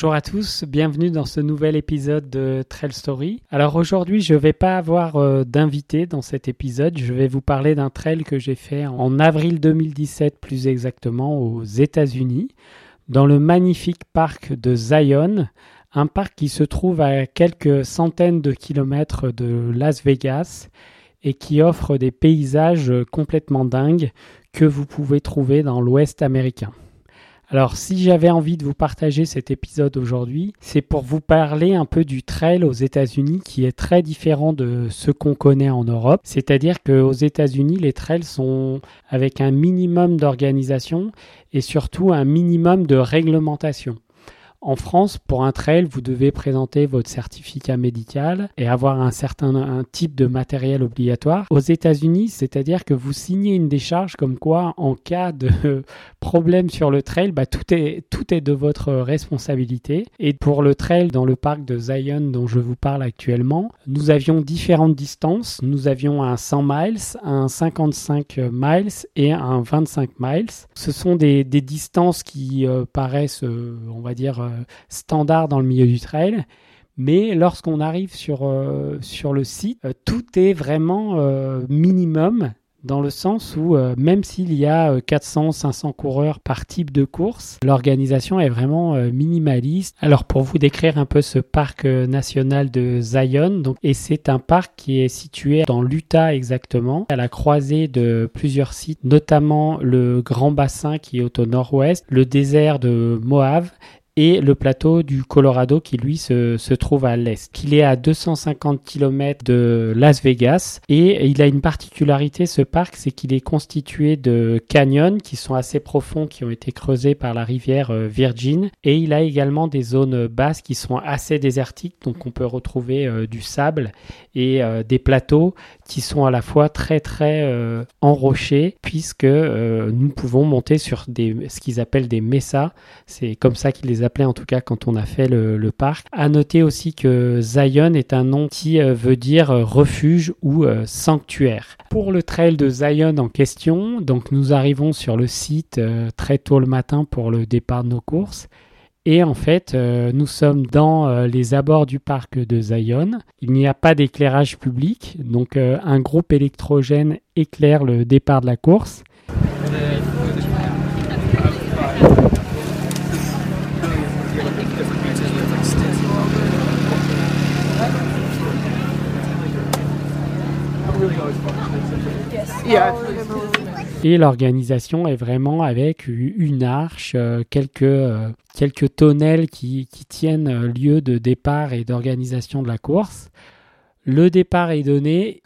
Bonjour à tous, bienvenue dans ce nouvel épisode de Trail Story. Alors aujourd'hui, je ne vais pas avoir euh, d'invité dans cet épisode, je vais vous parler d'un trail que j'ai fait en avril 2017 plus exactement aux États-Unis, dans le magnifique parc de Zion, un parc qui se trouve à quelques centaines de kilomètres de Las Vegas et qui offre des paysages complètement dingues que vous pouvez trouver dans l'Ouest américain. Alors si j'avais envie de vous partager cet épisode aujourd'hui, c'est pour vous parler un peu du trail aux États-Unis qui est très différent de ce qu'on connaît en Europe. C'est-à-dire qu'aux États-Unis, les trails sont avec un minimum d'organisation et surtout un minimum de réglementation. En France, pour un trail, vous devez présenter votre certificat médical et avoir un certain type de matériel obligatoire. Aux États-Unis, c'est-à-dire que vous signez une décharge comme quoi, en cas de problème sur le trail, bah, tout, est, tout est de votre responsabilité. Et pour le trail dans le parc de Zion dont je vous parle actuellement, nous avions différentes distances. Nous avions un 100 miles, un 55 miles et un 25 miles. Ce sont des, des distances qui euh, paraissent, euh, on va dire, euh, standard dans le milieu du trail. Mais lorsqu'on arrive sur, euh, sur le site, euh, tout est vraiment minimum dans le sens où même s'il y a 400, 500 coureurs par type de course, l'organisation est vraiment minimaliste. Alors pour vous décrire un peu ce parc national de Zion, donc, et c'est un parc qui est situé dans l'Utah exactement, à la croisée de plusieurs sites, notamment le Grand Bassin qui est au nord-ouest, le désert de Moab et le plateau du Colorado qui lui se, se trouve à l'est. Il est à 250 km de Las Vegas et il a une particularité ce parc, c'est qu'il est constitué de canyons qui sont assez profonds, qui ont été creusés par la rivière euh, Virgin et il a également des zones basses qui sont assez désertiques, donc on peut retrouver euh, du sable et euh, des plateaux qui sont à la fois très très enrochés puisque nous pouvons monter sur des, ce qu'ils appellent des messas, c'est comme ça qu'ils les appelait en tout cas quand on a fait le, parc. À noter aussi que Zion est un nom qui euh, veut dire euh, refuge ou euh, sanctuaire. Pour le trail de Zion en question, donc nous arrivons sur le site très tôt le matin pour le départ de nos courses. Et en fait, nous sommes dans les abords du parc de Zion. Il n'y a pas d'éclairage public, donc un groupe électrogène éclaire le départ de la course. Et l'organisation est vraiment avec une arche, euh, quelques, euh, quelques tonnelles qui, qui tiennent lieu de départ et d'organisation de la course. Le départ est donné.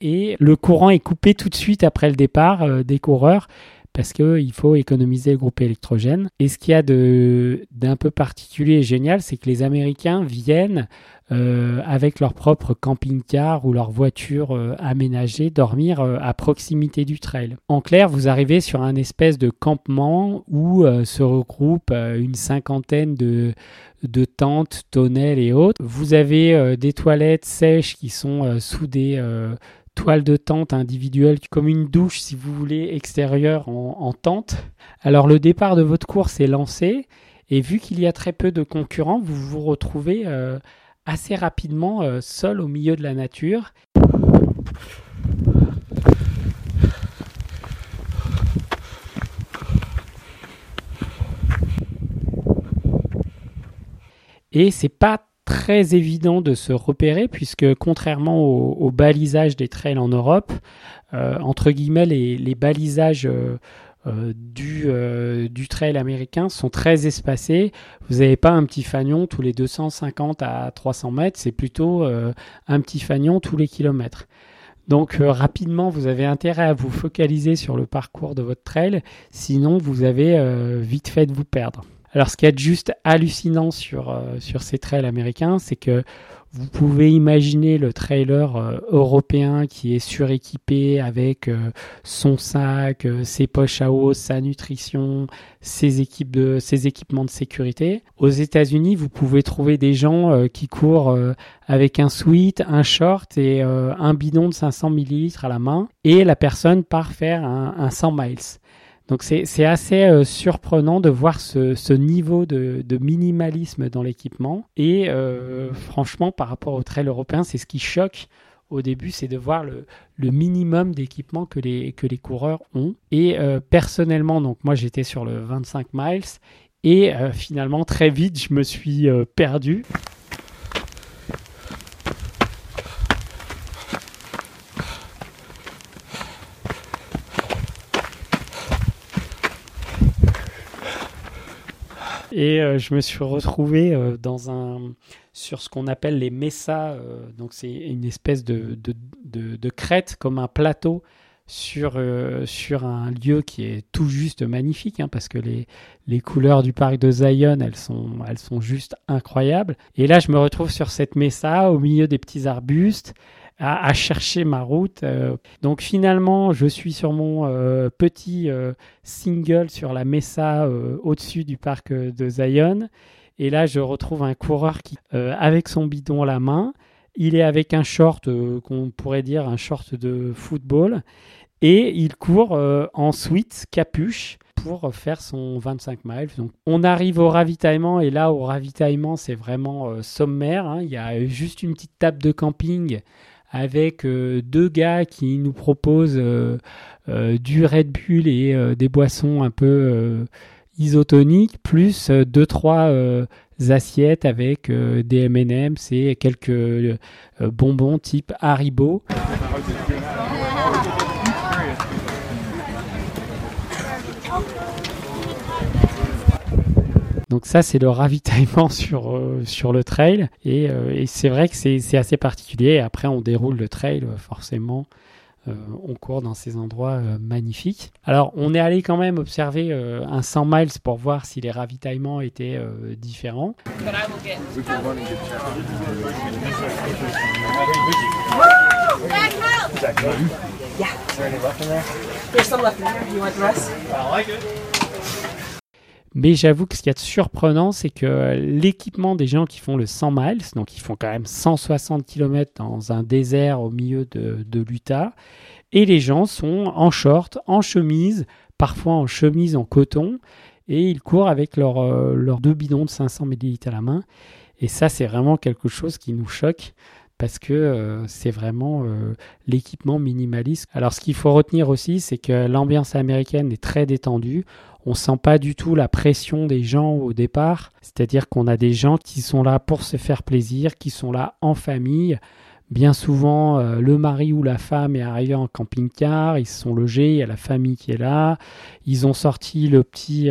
Et le courant est coupé tout de suite après le départ euh, des coureurs parce qu'il faut économiser le groupe électrogène. Et ce qu'il y a d'un peu particulier et génial, c'est que les Américains viennent euh, avec leur propre camping-car ou leur voiture euh, aménagée dormir à proximité du trail. En clair, vous arrivez sur un espèce de campement où se regroupent une cinquantaine de, de tentes, tonnelles et autres. Vous avez des toilettes sèches qui sont sous des toile de tente individuelle comme une douche si vous voulez extérieure en, tente. Alors le départ de votre course est lancé et vu qu'il y a très peu de concurrents, vous vous retrouvez euh, assez rapidement euh, seul au milieu de la nature. Et c'est pas très évident de se repérer puisque contrairement au, balisage des trails en Europe, entre guillemets les, balisages euh, du, euh, du trail américain sont très espacés. Vous n'avez pas un petit fanion tous les 250 à 300 mètres, c'est plutôt euh, un petit fanion tous les kilomètres. Donc rapidement, vous avez intérêt à vous focaliser sur le parcours de votre trail, sinon vous avez vite fait de vous perdre. Alors ce qui est juste hallucinant sur, sur ces trails américains, c'est que vous pouvez imaginer le trailer euh, européen qui est suréquipé avec euh, son sac, euh, ses poches à eau, sa nutrition, ses, équipes de, ses équipements de sécurité. Aux États-Unis, vous pouvez trouver des gens qui courent avec un sweat, un short et un bidon de 500 ml à la main et la personne part faire un, un 100 miles. Donc c'est assez euh, surprenant de voir ce, niveau de, minimalisme dans l'équipement. Et euh, franchement, par rapport au trail européen, c'est ce qui choque au début, c'est de voir le, minimum d'équipement que les, que les coureurs ont. Et euh, personnellement, donc moi j'étais sur le 25 miles et finalement très vite je me suis perdu. Et euh, je me suis retrouvé euh, dans un, sur ce qu'on appelle les messas. Euh, donc, c'est une espèce de, de, de, crête, comme un plateau sur, sur un lieu qui est tout juste magnifique, hein, parce que les, les couleurs du parc de Zion, elles sont, elles sont juste incroyables. Et là, je me retrouve sur cette mesa, au milieu des petits arbustes à, chercher ma route. Euh. donc finalement, je suis sur mon euh, petit euh, single sur la Mesa au-dessus du parc de Zion. Et là, je retrouve un coureur qui, avec son bidon à la main, il est avec un short qu'on pourrait dire un short de football. Et il court en sweat, capuche, pour faire son 25 miles. Donc, on arrive au ravitaillement et là, au ravitaillement, c'est vraiment sommaire. Hein. Il y a juste une petite table de camping avec euh, deux gars qui nous proposent euh, euh, du Red Bull et des boissons un peu isotoniques, plus deux trois assiettes avec des M&M's et quelques bonbons type Haribo. Donc ça, c'est le ravitaillement sur, euh, sur le trail. Et, euh, c'est vrai que c'est assez particulier. après, on déroule le trail, euh, forcément. on court dans ces endroits magnifiques. Alors, on est allé quand même observer un 100 miles pour voir si les ravitaillements étaient différents. Mais j'avoue que ce qui est surprenant, c'est que l'équipement des gens qui font le 100 miles, donc ils font quand même 160 km dans un désert au milieu de, l'Utah, et les gens sont en short, en chemise, parfois en chemise en coton, et ils courent avec leurs euh, deux bidons de 500 ml à la main. Et ça, c'est vraiment quelque chose qui nous choque parce que euh, c'est vraiment euh, l'équipement minimaliste. Alors ce qu'il faut retenir aussi, c'est que l'ambiance américaine est très détendue. On sent pas du tout la pression des gens au départ, c'est-à-dire qu'on a des gens qui sont là pour se faire plaisir, qui sont là en famille. Bien souvent, euh, le mari ou la femme est arrivé en camping-car, ils se sont logés, il y a la famille qui est là, ils ont sorti le petit,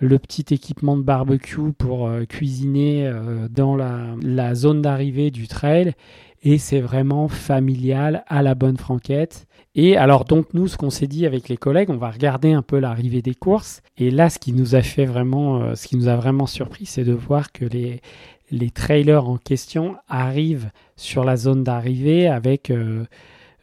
le petit équipement de barbecue pour euh, cuisiner euh, dans la, zone d'arrivée du trail. Et c'est vraiment familial à la bonne franquette. Et alors donc nous, ce qu'on s'est dit avec les collègues, on va regarder un peu l'arrivée des courses. Et là, ce qui nous a fait vraiment, euh, ce qui nous a vraiment surpris, c'est de voir que les, les trailers en question arrivent sur la zone d'arrivée avec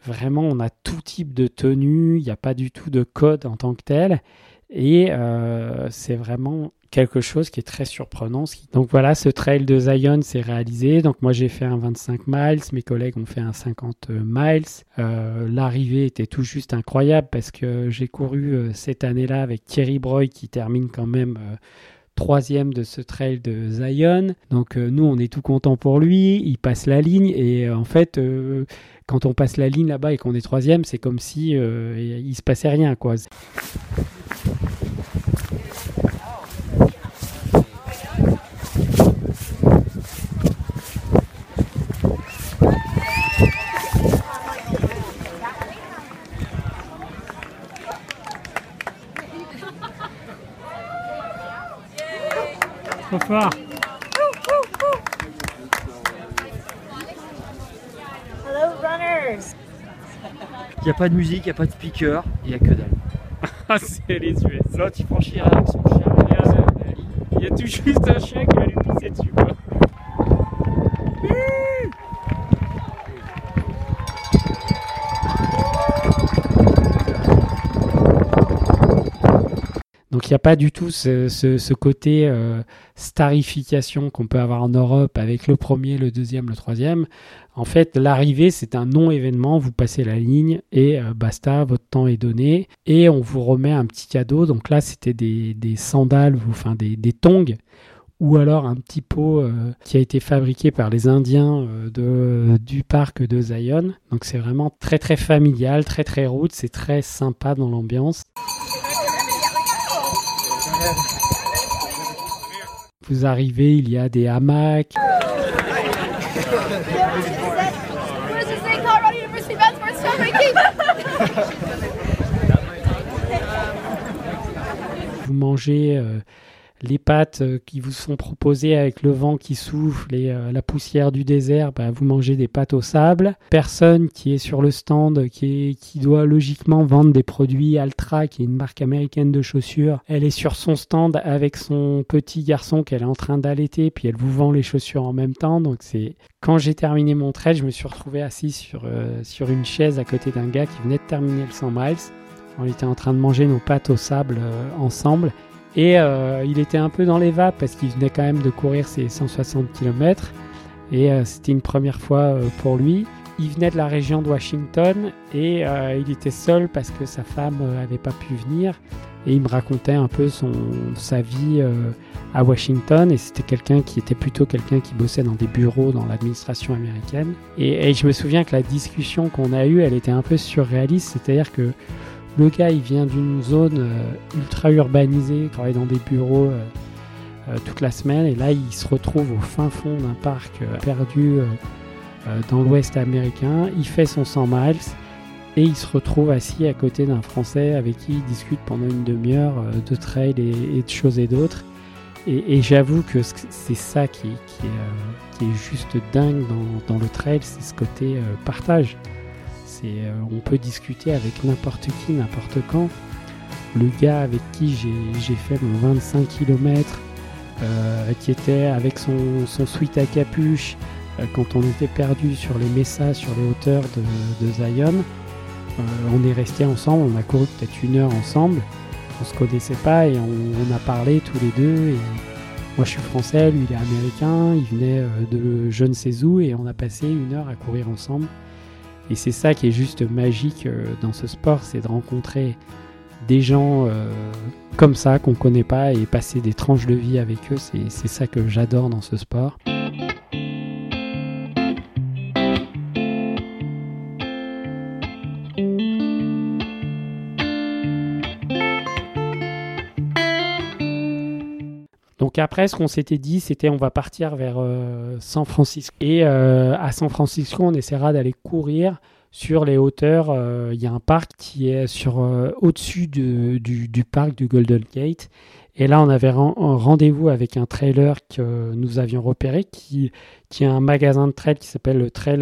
vraiment, on a tout type de tenue, il n'y a pas du tout de code en tant que tel. Et euh, c'est vraiment quelque chose qui est très surprenant. Donc voilà, ce trail de Zion s'est réalisé. Donc moi j'ai fait un 25 miles, mes collègues ont fait un 50 miles. Euh, l'arrivée était tout juste incroyable parce que j'ai couru euh, cette année-là avec Thierry Breuil qui termine quand même troisième de ce trail de Zion. Donc nous on est tout content pour lui. Il passe la ligne et en fait quand on passe la ligne là-bas et qu'on est troisième, c'est comme si il se passait rien quoi. Fort. Hello, runners. Il n'y a pas de musique, il n'y a pas de speaker, il n'y a que dalle. Ah, c'est les US. L'autre il franchira avec son chien, il y a tout juste un chien qui va lui pisser dessus. quoi. Il n'y a pas du tout ce, côté euh, starification qu'on peut avoir en Europe avec le premier, le deuxième, le troisième. En fait, l'arrivée, c'est un non-événement. Vous passez la ligne et euh, basta, votre temps est donné. Et on vous remet un petit cadeau. Donc là, c'était des, sandales, enfin des, des tongs ou alors un petit pot euh, qui a été fabriqué par les Indiens de, du parc de Zion. Donc c'est vraiment très très familial, très très route, c'est très sympa dans l'ambiance. Vous arrivez, il y a des hamacs, vous mangez euh, les pâtes euh, qui vous sont proposées avec le vent qui souffle et euh, la poussière du désert, bah, vous mangez des pâtes au sable. Personne qui est sur le stand, qui, doit logiquement vendre des produits Altra, qui est une marque américaine de chaussures, elle est sur son stand avec son petit garçon qu'elle est en train d'allaiter, puis elle vous vend les chaussures en même temps. Donc c'est quand j'ai terminé mon trail, je me suis retrouvé assis sur, euh, sur une chaise à côté d'un gars qui venait de terminer le 100 miles. On était en train de manger nos pâtes au sable ensemble. Et euh, il était un peu dans les vapes parce qu'il venait quand même de courir ses 160 km. Et euh, c'était une première fois euh, pour lui. Il venait de la région de Washington et il était seul parce que sa femme euh, avait pas pu venir. Et il me racontait un peu son, sa vie à Washington. Et c'était quelqu'un qui était plutôt quelqu'un qui bossait dans des bureaux dans l'administration américaine. Et je me souviens que la discussion qu'on a eue, elle était un peu surréaliste. C'est-à-dire que le gars, il vient d'une zone euh, ultra urbanisée, il travaille dans des bureaux euh, euh, toute la semaine, et là, il se retrouve au fin fond d'un parc perdu dans l'ouest américain. Il fait son 100 miles, et il se retrouve assis à côté d'un Français avec qui il discute pendant une demi-heure de trail et, de choses et d'autres. Et, j'avoue que c'est ça qui, est, juste dingue dans, le trail, c'est ce côté partage. Euh, on peut discuter avec n'importe qui, n'importe quand. Le gars avec qui j'ai, fait mon 25 km, qui était avec son, sweat à capuche, euh, quand on était perdu sur les messas, sur les hauteurs de, Zion, euh, on est resté ensemble, on a couru peut-être une heure ensemble. On se connaissait pas et on, a parlé tous les deux. Moi je suis français, lui il est américain, il venait euh, de je ne sais où et on a passé une heure à courir ensemble. Et c'est ça qui est juste magique euh, dans ce sport, c'est de rencontrer des gens euh, comme ça qu'on connaît pas et passer des tranches de vie avec eux. C'est ça que j'adore dans ce sport. Donc après, ce qu'on s'était dit, c'était on va partir vers euh, San Francisco. Et euh, à San Francisco, on essaiera d'aller courir sur les hauteurs. euh, Il y a un parc qui est sur au-dessus de- du, parc du Golden Gate. Et là, on avait rendez-vous avec un trailer que nous avions repéré, qui, qui a un magasin de trail qui s'appelle le Trail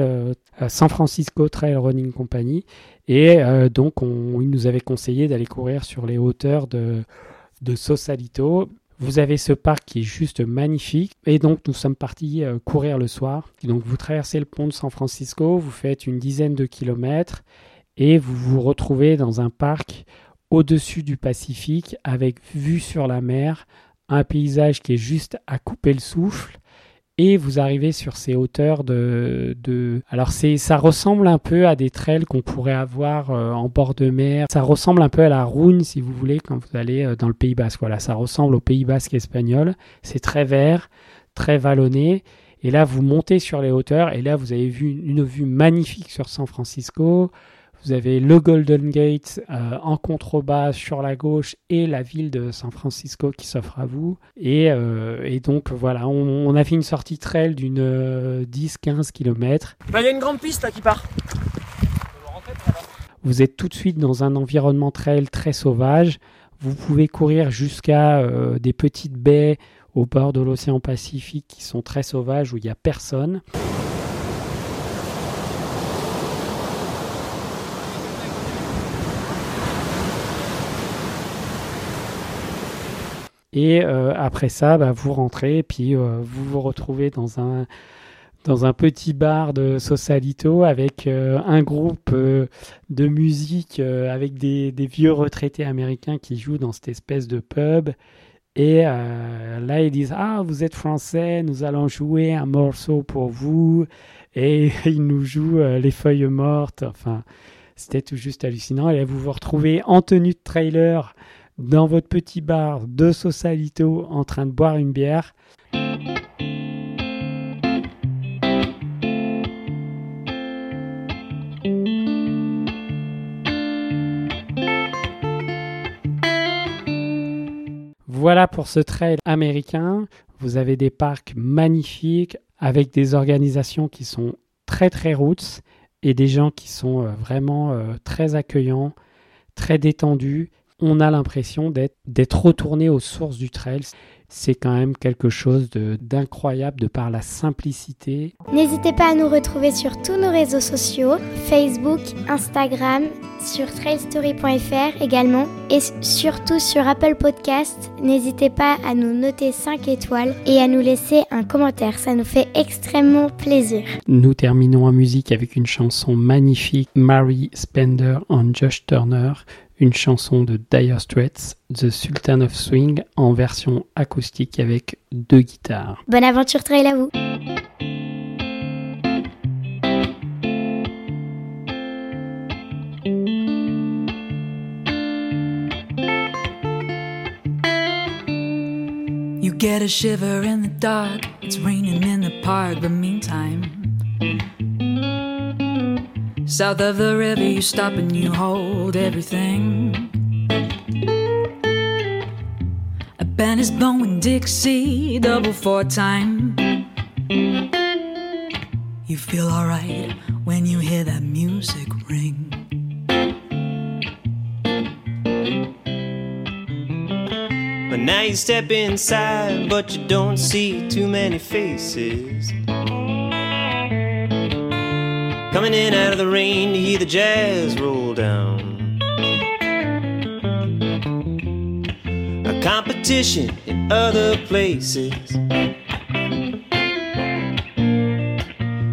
San Francisco Trail Running Company. Et donc, on, il nous avait conseillé d'aller courir sur les hauteurs de, de Sausalito. Vous avez ce parc qui est juste magnifique. Et donc, nous sommes partis euh, courir le soir. Donc, vous traversez le pont de San Francisco, vous faites une dizaine de kilomètres et vous vous retrouvez dans un parc au-dessus du Pacifique avec vue sur la mer, un paysage qui est juste à couper le souffle. Et vous arrivez sur ces hauteurs de, alors ça ressemble un peu à des trails qu'on pourrait avoir euh, en bord de mer. Ça ressemble un peu à la Rhône si vous voulez quand vous allez euh, dans le Pays Basque. Voilà, ça ressemble au Pays Basque espagnol. C'est très vert, très vallonné. Et là, vous montez sur les hauteurs et là, vous avez vu une vue magnifique sur San Francisco. Vous avez le Golden Gate euh, en contrebas sur la gauche et la ville de San Francisco qui s'offre à vous. Et, euh, et donc voilà, on, on a fait une sortie trail d'une euh, 10-15 km. Bah, il y a une grande piste là qui part. Vous êtes tout de suite dans un environnement trail très sauvage. Vous pouvez courir jusqu'à euh, des petites baies au bord de l'océan Pacifique qui sont très sauvages où il n'y a personne. Et euh, après ça, bah, vous rentrez puis euh, vous vous retrouvez dans un, dans un petit bar de Sausalito avec euh, un groupe de musique avec des, des, vieux retraités américains qui jouent dans cette espèce de pub. Et là, ils disent Ah, vous êtes français, nous allons jouer un morceau pour vous. Et ils nous jouent Les Feuilles Mortes. Enfin, c'était tout juste hallucinant. Et là, vous vous retrouvez en tenue de trailer dans votre petit bar de Sausalito en train de boire une bière. Voilà pour ce trail américain. Vous avez des parcs magnifiques avec des organisations qui sont très très roots et des gens qui sont euh, vraiment euh, très accueillants, très détendus on a l'impression d'être retourné aux sources du trail. C'est quand même quelque chose d'incroyable de, par la simplicité. N'hésitez pas à nous retrouver sur tous nos réseaux sociaux, Facebook, Instagram, sur trailstory.fr également et surtout sur Apple Podcast. N'hésitez pas à nous noter 5 étoiles et à nous laisser un commentaire, ça nous fait extrêmement plaisir. Nous terminons en musique avec une chanson magnifique, Mary Spender en Josh Turner, une chanson de Dire Straits, The Sultan of Swing, en version acoustique avec deux guitares. Bonne aventure trail à vous You get a shiver in the dark, it's raining in the park, but meantime South of the river, you stop and you hold everything. A band is blowing Dixie, double four time. You feel alright when you hear that music ring. But now you step inside, but you don't see too many faces. Coming in out of the rain to hear the jazz roll down. A competition in other places.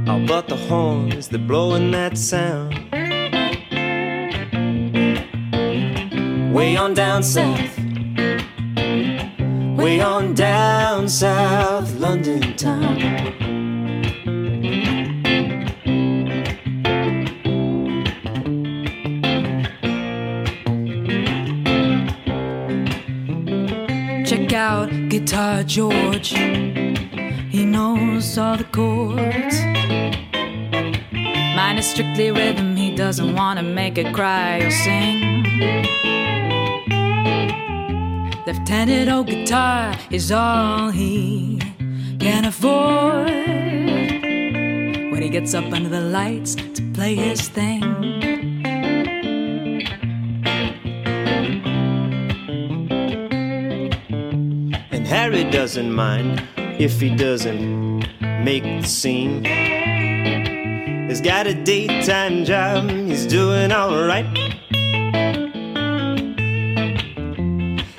Oh, but the horns, they're blowing that sound. Way on down south. Way on down south, London town. Guitar George, he knows all the chords. Mine is strictly rhythm, he doesn't wanna make it cry or sing. Lieutenant O guitar is all he can afford. When he gets up under the lights to play his thing. Doesn't mind if he doesn't make the scene. He's got a daytime job, he's doing alright.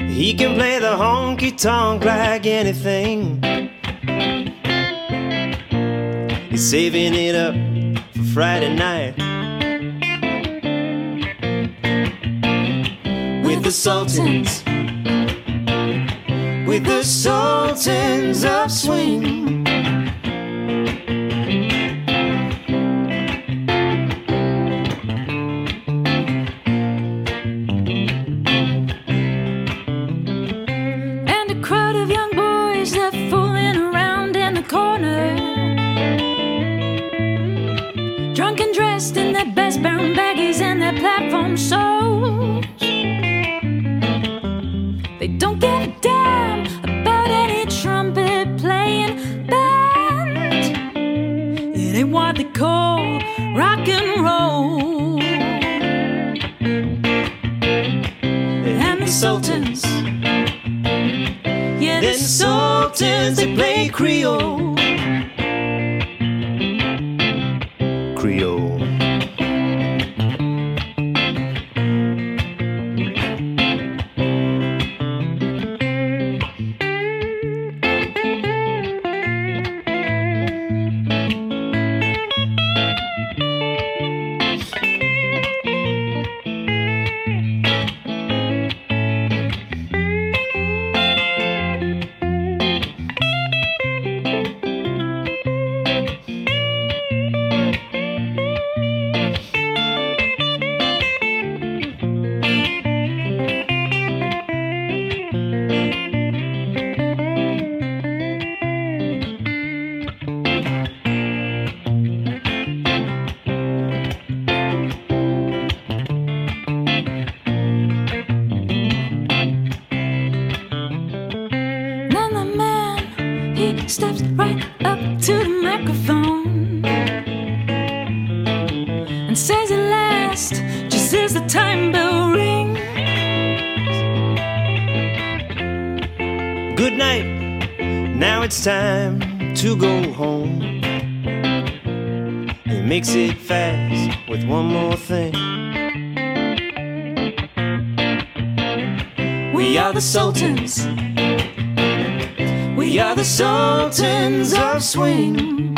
He can play the honky tonk like anything. He's saving it up for Friday night. With the Sultans the sultans of swing. Miltons, they play Creole. Makes it fast with one more thing. We are the Sultans. We are the Sultans of Swing.